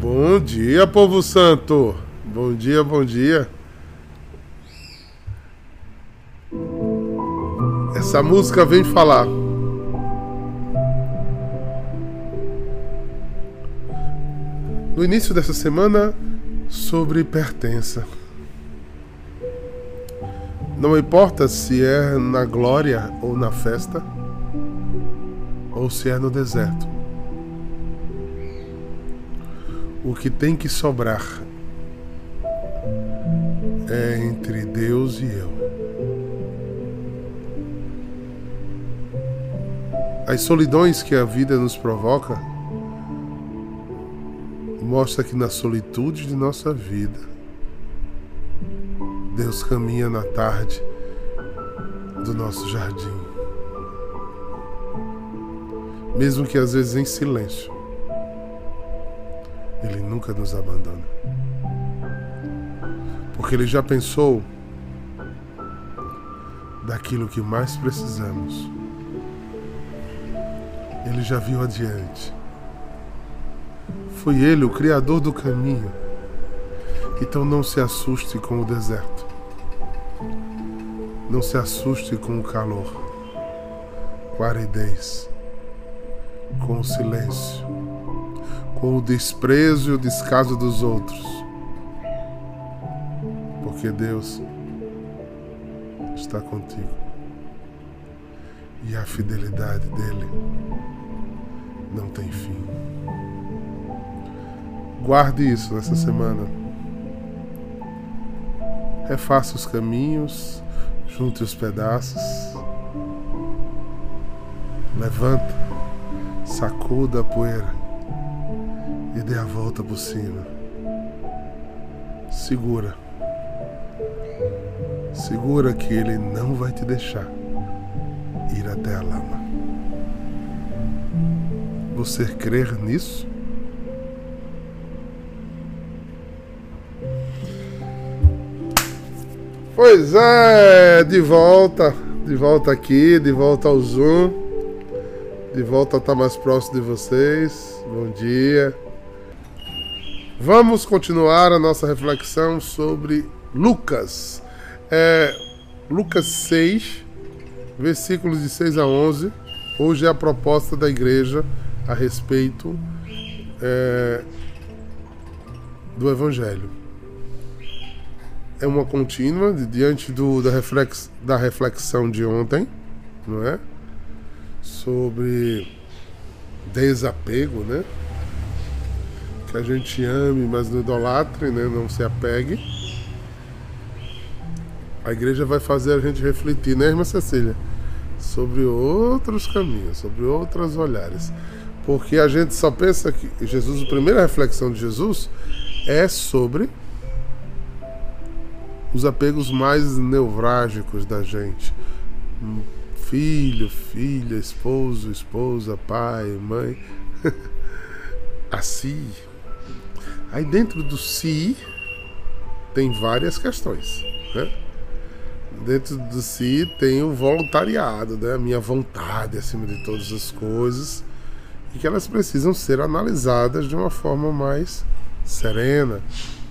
Bom dia, povo santo. Bom dia, bom dia. Essa música vem falar. No início dessa semana, sobre pertença. Não importa se é na glória ou na festa, ou se é no deserto. O que tem que sobrar é entre Deus e eu. As solidões que a vida nos provoca mostra que na solitude de nossa vida Deus caminha na tarde do nosso jardim. Mesmo que às vezes em silêncio, Ele nunca nos abandona. Porque Ele já pensou daquilo que mais precisamos. Ele já viu adiante. Foi Ele o Criador do caminho. Então não se assuste com o deserto. Não se assuste com o calor, com a aridez, com o silêncio, com o desprezo e o descaso dos outros. Porque Deus está contigo. E a fidelidade dele não tem fim. Guarde isso nessa semana. Refaça os caminhos junte os pedaços, levanta, sacuda a poeira e dê a volta por cima. Segura. Segura que ele não vai te deixar ir até a lama. Você crer nisso? Pois é, de volta, de volta aqui, de volta ao Zoom, de volta a estar mais próximo de vocês. Bom dia. Vamos continuar a nossa reflexão sobre Lucas. É, Lucas 6, versículos de 6 a 11. Hoje é a proposta da igreja a respeito é, do Evangelho é uma contínua diante do, da, reflex, da reflexão de ontem, não é? Sobre desapego, né? Que a gente ame, mas não idolatre, né? Não se apegue. A igreja vai fazer a gente refletir, né, irmã Cecília? Sobre outros caminhos, sobre outros olhares. Porque a gente só pensa que Jesus, a primeira reflexão de Jesus é sobre os apegos mais nevrálgicos da gente. Filho, filha, esposo, esposa, pai, mãe. assim. Aí dentro do si tem várias questões. Né? Dentro do si tem o voluntariado, né? a minha vontade acima de todas as coisas. E que elas precisam ser analisadas de uma forma mais serena,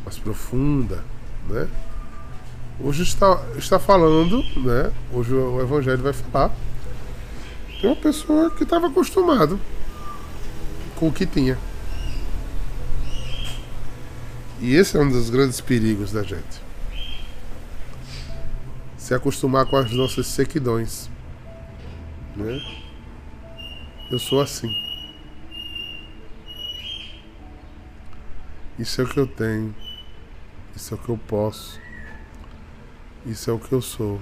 mais profunda. Né? Hoje está, está falando, né? Hoje o Evangelho vai falar de uma pessoa que estava acostumado com o que tinha. E esse é um dos grandes perigos da gente. Se acostumar com as nossas sequidões. Né? Eu sou assim. Isso é o que eu tenho. Isso é o que eu posso. Isso é o que eu sou.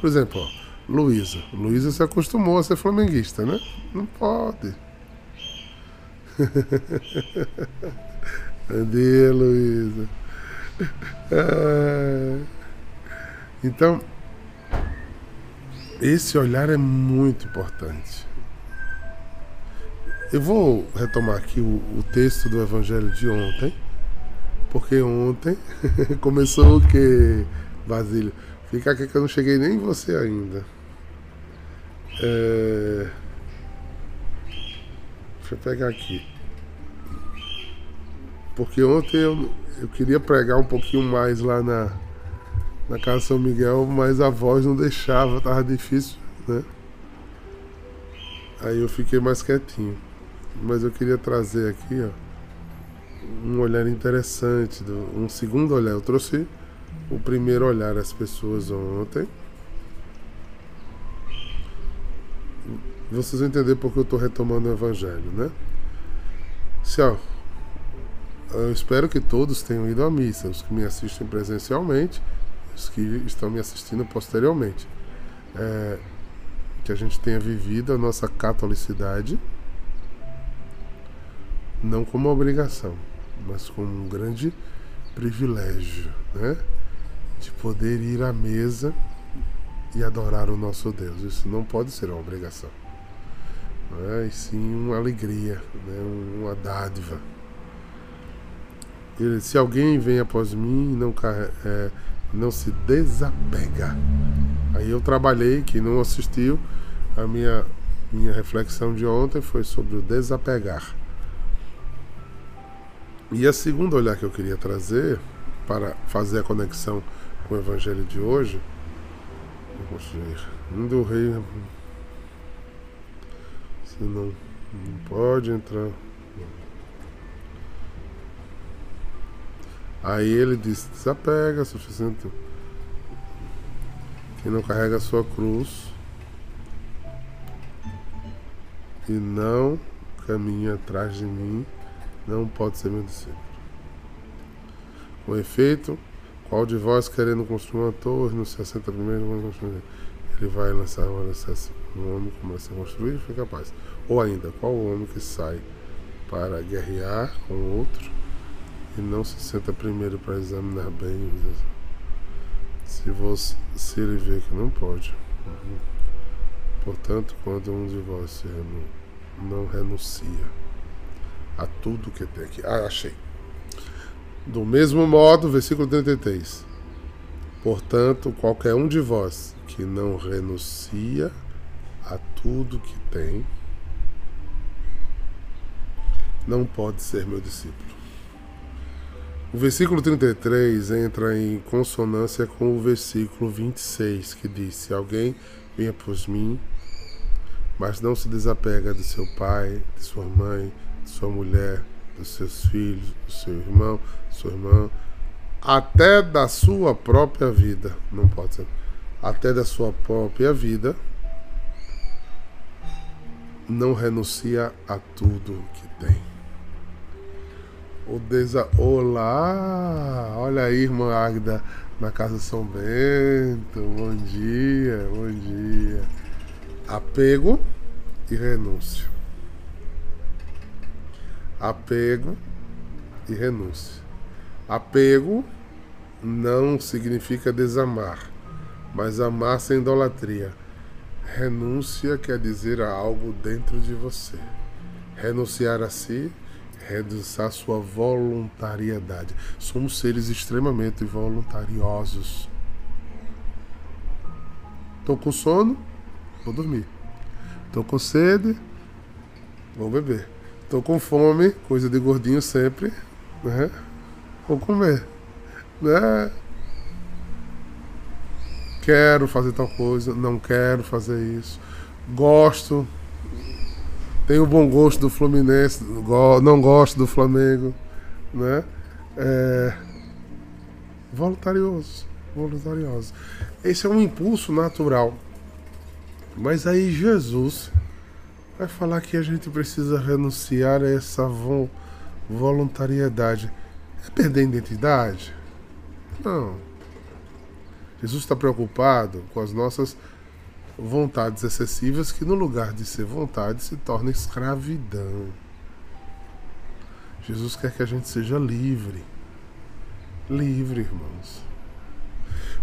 Por exemplo, Luísa. Luísa se acostumou a ser flamenguista, né? Não pode. Dia, Luísa. Ah. Então, esse olhar é muito importante. Eu vou retomar aqui o, o texto do Evangelho de ontem porque ontem começou o que, Basílio? Fica aqui que eu não cheguei nem em você ainda. É... Deixa eu pegar aqui. Porque ontem eu, eu queria pregar um pouquinho mais lá na, na Casa São Miguel, mas a voz não deixava, tava difícil, né? Aí eu fiquei mais quietinho. Mas eu queria trazer aqui, ó, um olhar interessante, um segundo olhar. Eu trouxe o primeiro olhar às pessoas ontem. Vocês vão entender porque eu estou retomando o evangelho, né? Se, eu espero que todos tenham ido à missa, os que me assistem presencialmente, os que estão me assistindo posteriormente. É, que a gente tenha vivido a nossa catolicidade não como obrigação, mas como um grande privilégio, né? De poder ir à mesa e adorar o nosso Deus. Isso não pode ser uma obrigação, né? e sim uma alegria, né? uma dádiva. Ele, se alguém vem após mim e não, é, não se desapega. Aí eu trabalhei, quem não assistiu, a minha, minha reflexão de ontem foi sobre o desapegar. E a segunda olhar que eu queria trazer para fazer a conexão com o evangelho de hoje, do rei, se não, não pode entrar. Aí ele disse: desapega, suficiente. Quem não carrega a sua cruz e não caminha atrás de mim não pode ser meu discípulo. Com efeito, qual de vós querendo construir uma torre no 60 primeiro ele vai lançar o alicerce um homem começa a construir e fica capaz. Ou ainda, qual o homem que sai para guerrear com outro e não se senta primeiro para examinar bem se você se ele vê que não pode. Portanto, quando um de vós não renuncia a tudo que tem aqui. Ah, achei. Do mesmo modo, versículo 33. Portanto, qualquer um de vós que não renuncia a tudo que tem, não pode ser meu discípulo. O versículo 33 entra em consonância com o versículo 26, que diz: Se alguém venha por mim, mas não se desapega de seu pai, de sua mãe, sua mulher, dos seus filhos, do seu irmão, sua irmã, até da sua própria vida, não pode ser, até da sua própria vida, não renuncia a tudo que tem. O. Olá! Olha aí, irmã Águida, na Casa São Bento. Bom dia, bom dia. Apego e renúncia apego e renúncia. Apego não significa desamar, mas amar sem idolatria. Renúncia quer dizer algo dentro de você. Renunciar a si, redução a sua voluntariedade. Somos seres extremamente voluntariosos. Estou com sono, vou dormir. Estou com sede, vou beber. Tô com fome, coisa de gordinho sempre, né? Vou comer, né? Quero fazer tal coisa, não quero fazer isso. Gosto, tenho bom gosto do Fluminense, não gosto do Flamengo, né? É, voluntarioso, voluntarioso. Esse é um impulso natural. Mas aí Jesus vai falar que a gente precisa renunciar a essa vo voluntariedade. É perder a identidade? Não. Jesus está preocupado com as nossas vontades excessivas, que no lugar de ser vontade se torna escravidão. Jesus quer que a gente seja livre. Livre, irmãos.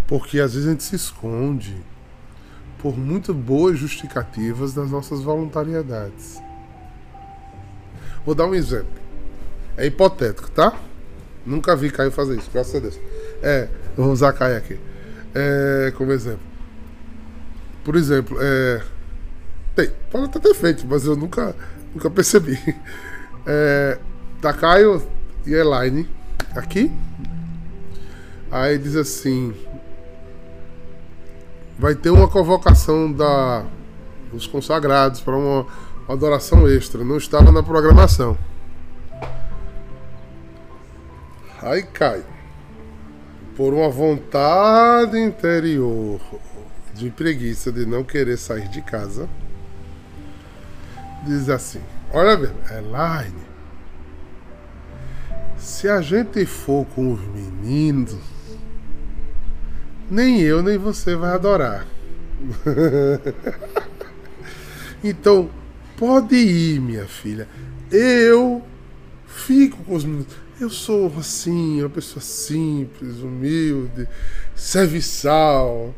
Porque às vezes a gente se esconde por muito boas justificativas das nossas voluntariedades. Vou dar um exemplo. É hipotético, tá? Nunca vi Caio fazer isso, graças a Deus. É, vou usar Caio aqui. É, como exemplo. Por exemplo, é, tem, pode até ter feito, mas eu nunca, nunca percebi. É, Caio e Elaine aqui. Aí diz assim: vai ter uma convocação da, dos consagrados para uma adoração extra. Não estava na programação. Aí cai. Por uma vontade interior de preguiça de não querer sair de casa, diz assim: Olha bem, Elaine, se a gente for com os meninos, nem eu nem você vai adorar. então, pode ir, minha filha. Eu fico com os meninos. Eu sou assim, uma pessoa simples, humilde, serviçal.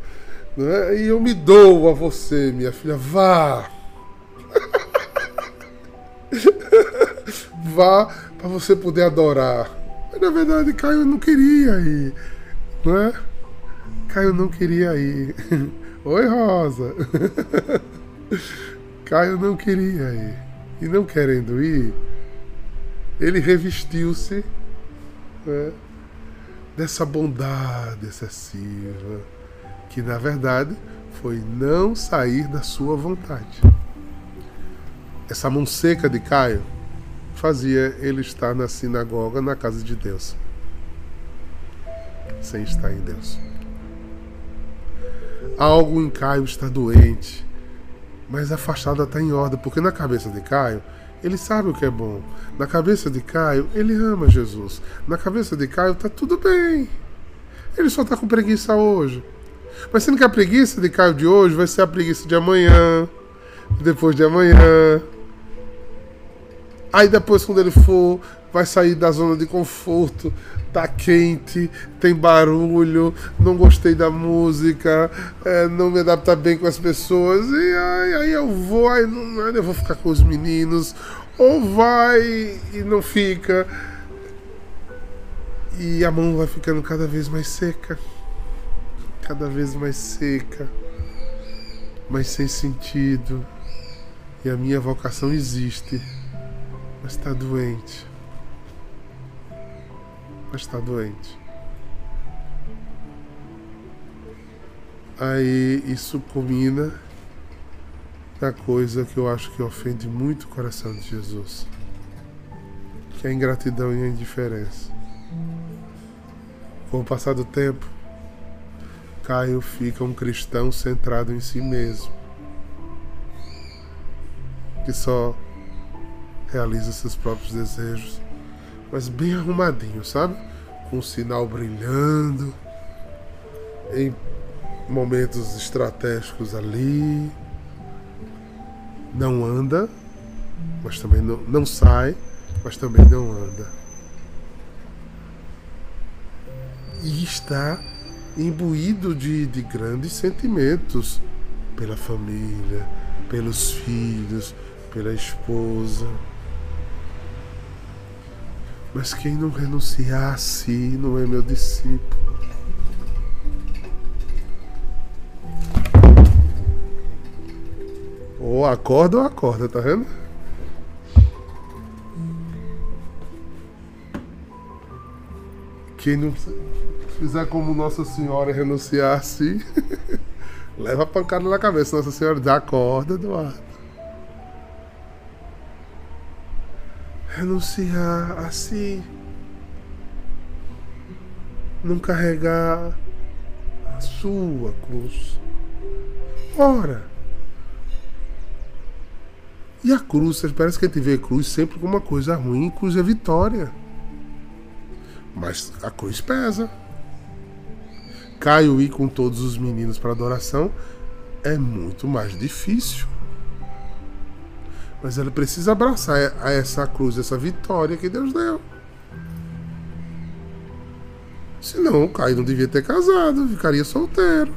Né? E eu me dou a você, minha filha. Vá. Vá para você poder adorar. Mas na verdade, Caio não queria ir. Não é? Caio não queria ir. Oi, Rosa. Caio não queria ir. E não querendo ir, ele revestiu-se né, dessa bondade excessiva, que na verdade foi não sair da sua vontade. Essa mão seca de Caio fazia ele estar na sinagoga, na casa de Deus, sem estar em Deus. Algo em Caio está doente, mas a fachada está em ordem, porque na cabeça de Caio ele sabe o que é bom. Na cabeça de Caio, ele ama Jesus. Na cabeça de Caio, tá tudo bem. Ele só tá com preguiça hoje. Mas sendo que a preguiça de Caio de hoje vai ser a preguiça de amanhã, depois de amanhã. Aí depois, quando ele for, vai sair da zona de conforto, tá quente, tem barulho, não gostei da música, é, não me adapta bem com as pessoas, e aí, aí eu vou, aí, não, aí eu vou ficar com os meninos, ou vai e não fica. E a mão vai ficando cada vez mais seca, cada vez mais seca, mais sem sentido. E a minha vocação existe, mas está doente mas está doente. Aí isso culmina na coisa que eu acho que ofende muito o coração de Jesus, que é a ingratidão e a indiferença. Com o passar do tempo, Caio fica um cristão centrado em si mesmo, que só realiza seus próprios desejos mas bem arrumadinho, sabe? Com o sinal brilhando, em momentos estratégicos ali. Não anda, mas também não, não sai, mas também não anda. E está imbuído de, de grandes sentimentos pela família, pelos filhos, pela esposa. Mas quem não renunciar a si não é meu discípulo. Ou acorda ou acorda, tá vendo? Quem não fizer como Nossa Senhora renunciar a si, leva a pancada na cabeça. Nossa Senhora dá acorda, Eduardo. renunciar a si, não carregar a sua cruz. Ora, e a cruz, parece que a gente vê a cruz sempre como uma coisa ruim, cruz é vitória. Mas a cruz pesa. Caio ir com todos os meninos para adoração é muito mais difícil. Mas ela precisa abraçar essa cruz, essa vitória que Deus deu. Senão o Caio não devia ter casado, ficaria solteiro.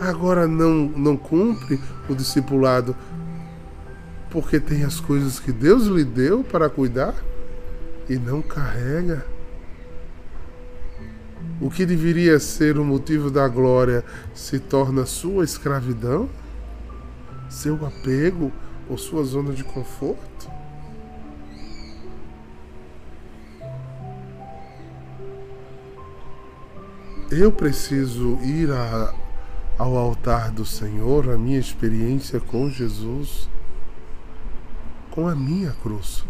Agora não, não cumpre o discipulado porque tem as coisas que Deus lhe deu para cuidar e não carrega. O que deveria ser o motivo da glória se torna sua escravidão? Seu apego ou sua zona de conforto? Eu preciso ir a, ao altar do Senhor, a minha experiência com Jesus, com a minha cruz,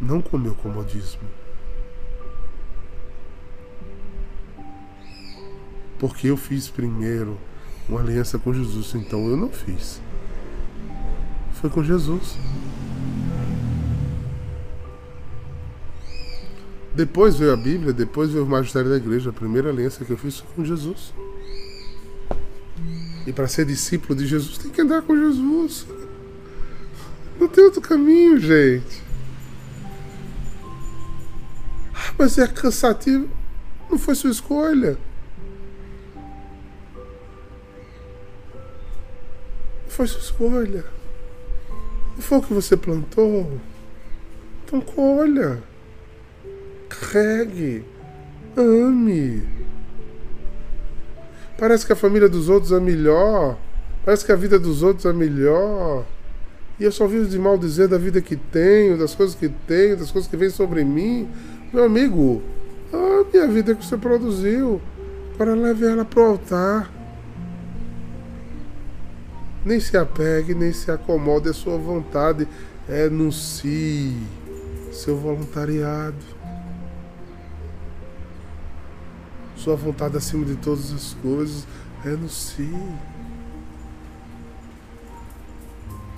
não com o meu comodismo. Porque eu fiz primeiro uma aliança com Jesus, então eu não fiz. Foi com Jesus. Depois veio a Bíblia, depois veio o magistério da igreja. A primeira aliança que eu fiz foi com Jesus. E para ser discípulo de Jesus tem que andar com Jesus. Não tem outro caminho, gente. Ah, mas é cansativo. Não foi sua escolha. Foi sua escolha. Não foi o que você plantou. Então colha carregue, ame. Parece que a família dos outros é melhor. Parece que a vida dos outros é melhor. E eu só vivo de mal dizer da vida que tenho, das coisas que tenho, das coisas que vêm sobre mim. Meu amigo, a vida que você produziu. Agora leve ela para o altar. Nem se apegue, nem se acomode à sua vontade. Enuncie seu voluntariado. Sua vontade acima de todas as coisas. Renuncie.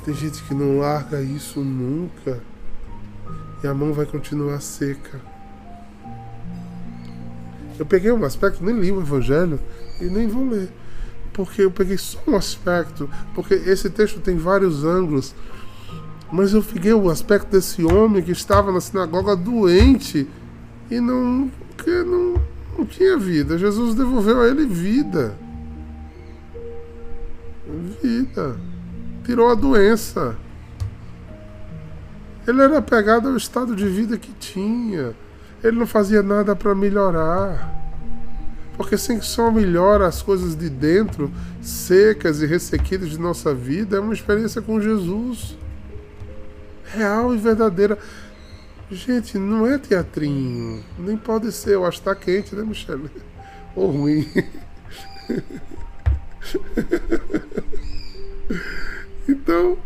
Tem gente que não larga isso nunca. E a mão vai continuar seca. Eu peguei um aspecto, nem li o Evangelho e nem vou ler. Porque eu peguei só um aspecto. Porque esse texto tem vários ângulos. Mas eu peguei o aspecto desse homem que estava na sinagoga doente e não. que não não tinha vida. Jesus devolveu a ele vida. Vida. Tirou a doença. Ele era apegado ao estado de vida que tinha. Ele não fazia nada para melhorar. Porque sem que só melhora as coisas de dentro, secas e ressequidas de nossa vida, é uma experiência com Jesus. Real e verdadeira. Gente, não é teatrinho. Nem pode ser. Eu acho que tá quente, né, Michele? Ou ruim. então.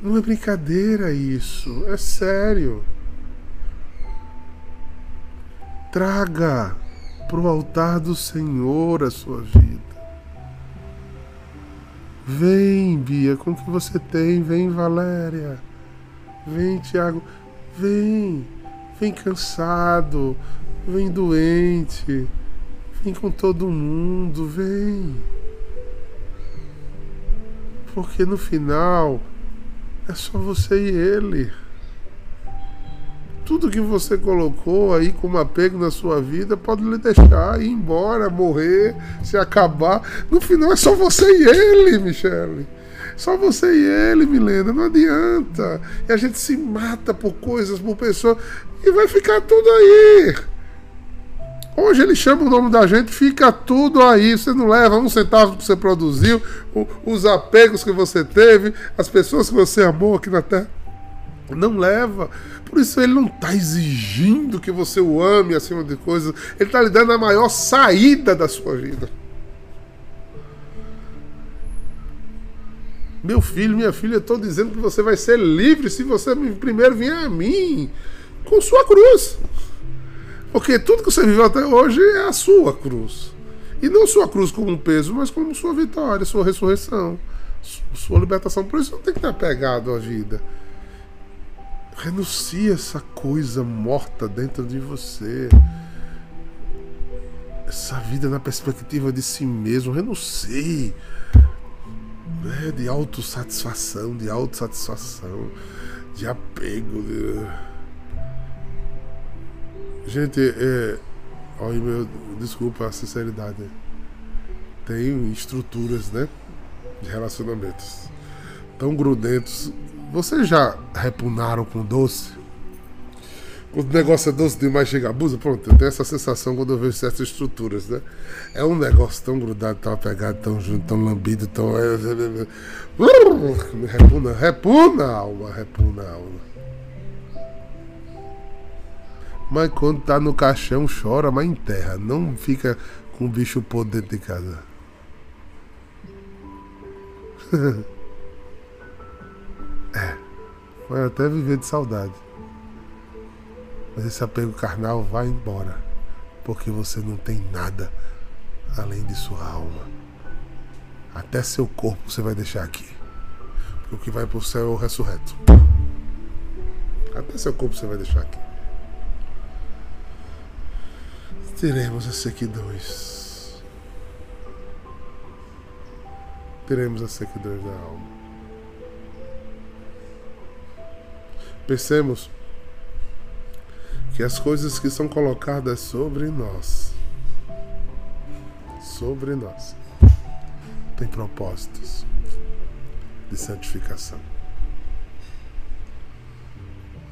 Não é brincadeira isso. É sério. Traga pro altar do Senhor a sua vida. Vem, Bia, com o que você tem. Vem, Valéria. Vem, Tiago, vem. Vem cansado, vem doente, vem com todo mundo, vem. Porque no final é só você e ele. Tudo que você colocou aí como apego na sua vida pode lhe deixar ir embora, morrer, se acabar. No final é só você e ele, Michele. Só você e ele, Milena, não adianta. E a gente se mata por coisas, por pessoas, e vai ficar tudo aí. Hoje ele chama o nome da gente, fica tudo aí. Você não leva um centavo que você produziu, os apegos que você teve, as pessoas que você amou aqui na Terra. Não leva. Por isso ele não está exigindo que você o ame acima de coisas. Ele está lhe dando a maior saída da sua vida. Meu filho, minha filha, estou dizendo que você vai ser livre se você primeiro vier a mim com sua cruz. Porque tudo que você viveu até hoje é a sua cruz. E não sua cruz como um peso, mas como sua vitória, sua ressurreição, sua libertação. Por isso não tem que estar apegado à vida. Renuncie essa coisa morta dentro de você. Essa vida na perspectiva de si mesmo. Renuncie né, de autossatisfação, de autossatisfação, de apego. De... Gente, é. Olha, meu, desculpa a sinceridade. Tem estruturas, né? De relacionamentos tão grudentos. Vocês já repunaram com doce? Quando o negócio é doce demais, chega abusa, pronto, eu tenho essa sensação quando eu vejo certas estruturas, né? É um negócio tão grudado, tão apegado, tão junto, tão lambido, tão. É, é, é, repuna, repuna a alma, repuna a alma. Mas quando tá no caixão, chora, mas enterra. Não fica com o bicho podre dentro de casa. Vai até viver de saudade. Mas esse apego carnal vai embora. Porque você não tem nada além de sua alma. Até seu corpo você vai deixar aqui. Porque o que vai pro céu é o ressurreto. Até seu corpo você vai deixar aqui. Teremos a sequidões. Teremos a sequidões da alma. Pensemos que as coisas que são colocadas sobre nós, sobre nós, têm propósitos de santificação.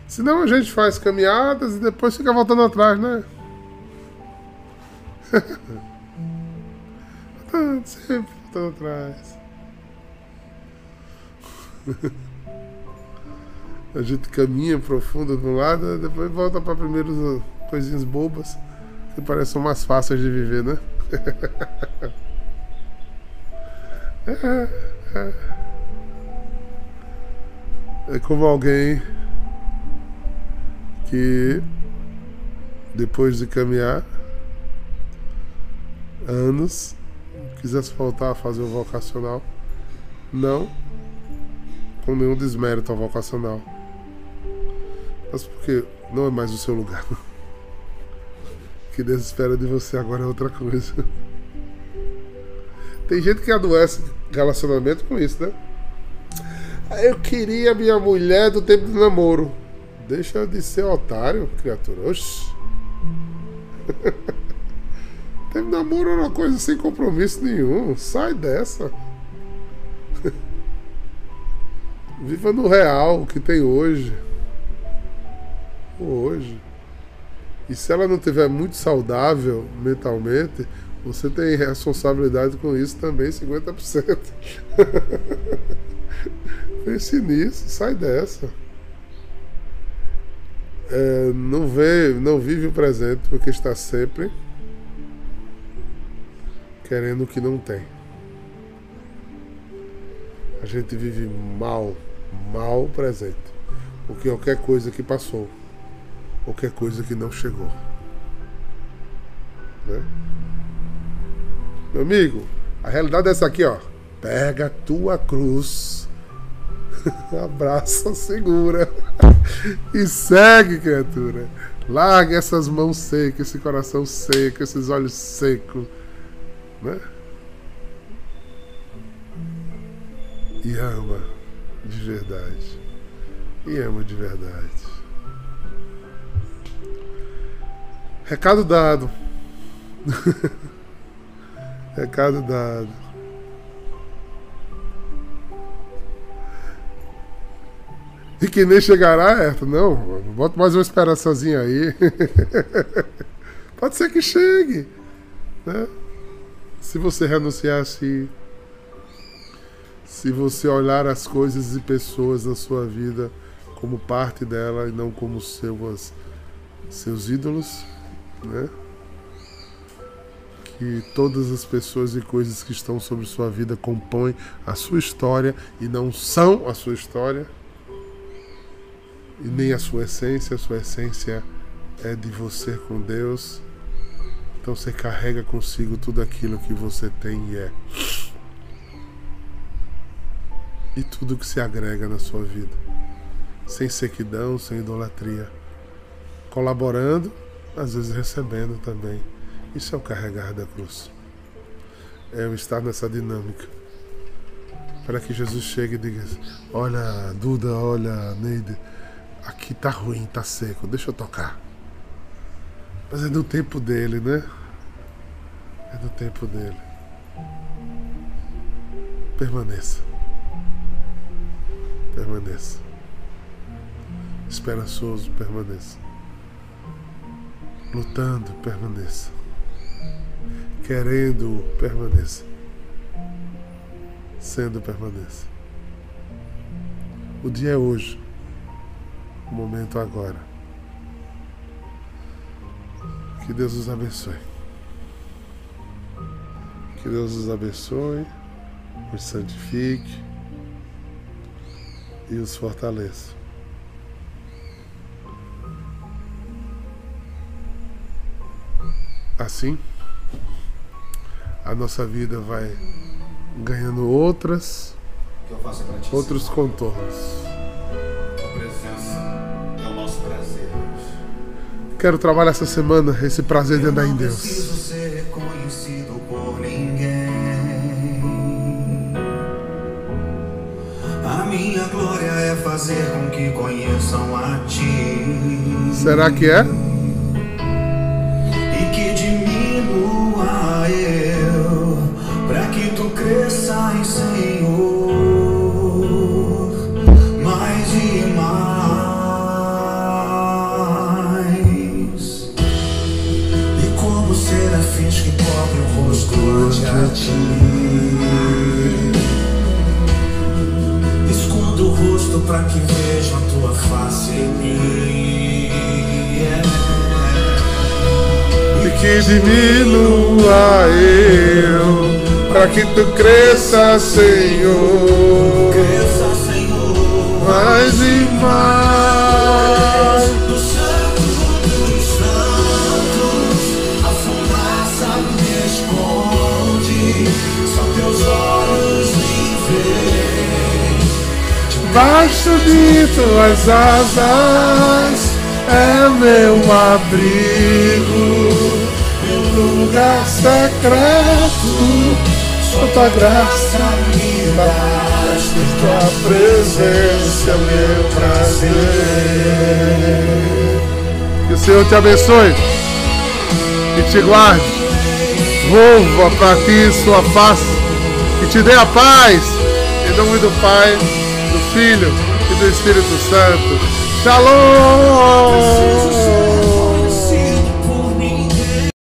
Senão a gente faz caminhadas e depois fica voltando atrás, né? Sempre voltando atrás. a gente caminha profundo de um lado, depois volta para primeiras coisinhas bobas que parecem mais fáceis de viver, né? é, como alguém que depois de caminhar anos quisesse voltar a fazer o vocacional, não com nenhum desmérito ao vocacional, mas porque não é mais o seu lugar. O que Deus espera de você agora é outra coisa. Tem gente que adoece relacionamento com isso, né? Eu queria minha mulher do tempo do namoro. Deixa de ser otário, criatura. Oxi. Teve namoro era uma coisa sem compromisso nenhum. Sai dessa. Viva no real que tem hoje. Hoje. E se ela não tiver muito saudável mentalmente, você tem responsabilidade com isso também, 50%. Pense nisso, sai dessa é, não vê, não vive o presente porque está sempre querendo o que não tem. A gente vive mal, mal o presente. Porque qualquer coisa que passou, qualquer coisa que não chegou. Né? Meu amigo, a realidade é essa aqui, ó. Pega a tua cruz Abraça, segura. E segue, criatura. Larga essas mãos secas, esse coração seco, esses olhos secos. Né? E ama de verdade. E ama de verdade. Recado dado. Recado dado. E que nem chegará, é, não, bota mais uma esperançazinha aí. Pode ser que chegue. Né? Se você si, se você olhar as coisas e pessoas na sua vida como parte dela e não como seus, seus ídolos, né? que todas as pessoas e coisas que estão sobre sua vida compõem a sua história e não são a sua história e nem a sua essência, a sua essência é de você com Deus. Então você carrega consigo tudo aquilo que você tem e é. E tudo que se agrega na sua vida. Sem sequidão, sem idolatria. Colaborando, às vezes recebendo também. Isso é o carregar da cruz. É o estar nessa dinâmica. Para que Jesus chegue e diga: Olha, Duda, olha, Neide aqui tá ruim, tá seco, deixa eu tocar. Mas é do tempo dele, né? É do tempo dele. Permaneça. Permaneça. Esperançoso, permaneça. Lutando, permaneça. Querendo, permaneça. Sendo, permaneça. O dia é hoje o momento agora. Que Deus os abençoe. Que Deus os abençoe, os santifique e os fortaleça. Assim, a nossa vida vai ganhando outras, outros contornos. A presença é o nosso prazer. Quero trabalhar essa semana esse prazer de andar em Deus. preciso ser reconhecido por ninguém. A minha glória é fazer com que conheçam a ti. Será que é? Para que vejam a tua face em mim. E que diminua eu, para que tu cresça, Senhor, Cresça, Senhor. mais Debaixo de tuas asas é meu abrigo, meu lugar secreto. Só tua graça me basta, tua presença é meu prazer. Que o Senhor te abençoe e te guarde. Volva para ti sua face e te dê a paz. Em nome do Pai, do Filho e do Espírito Santo. Shalom!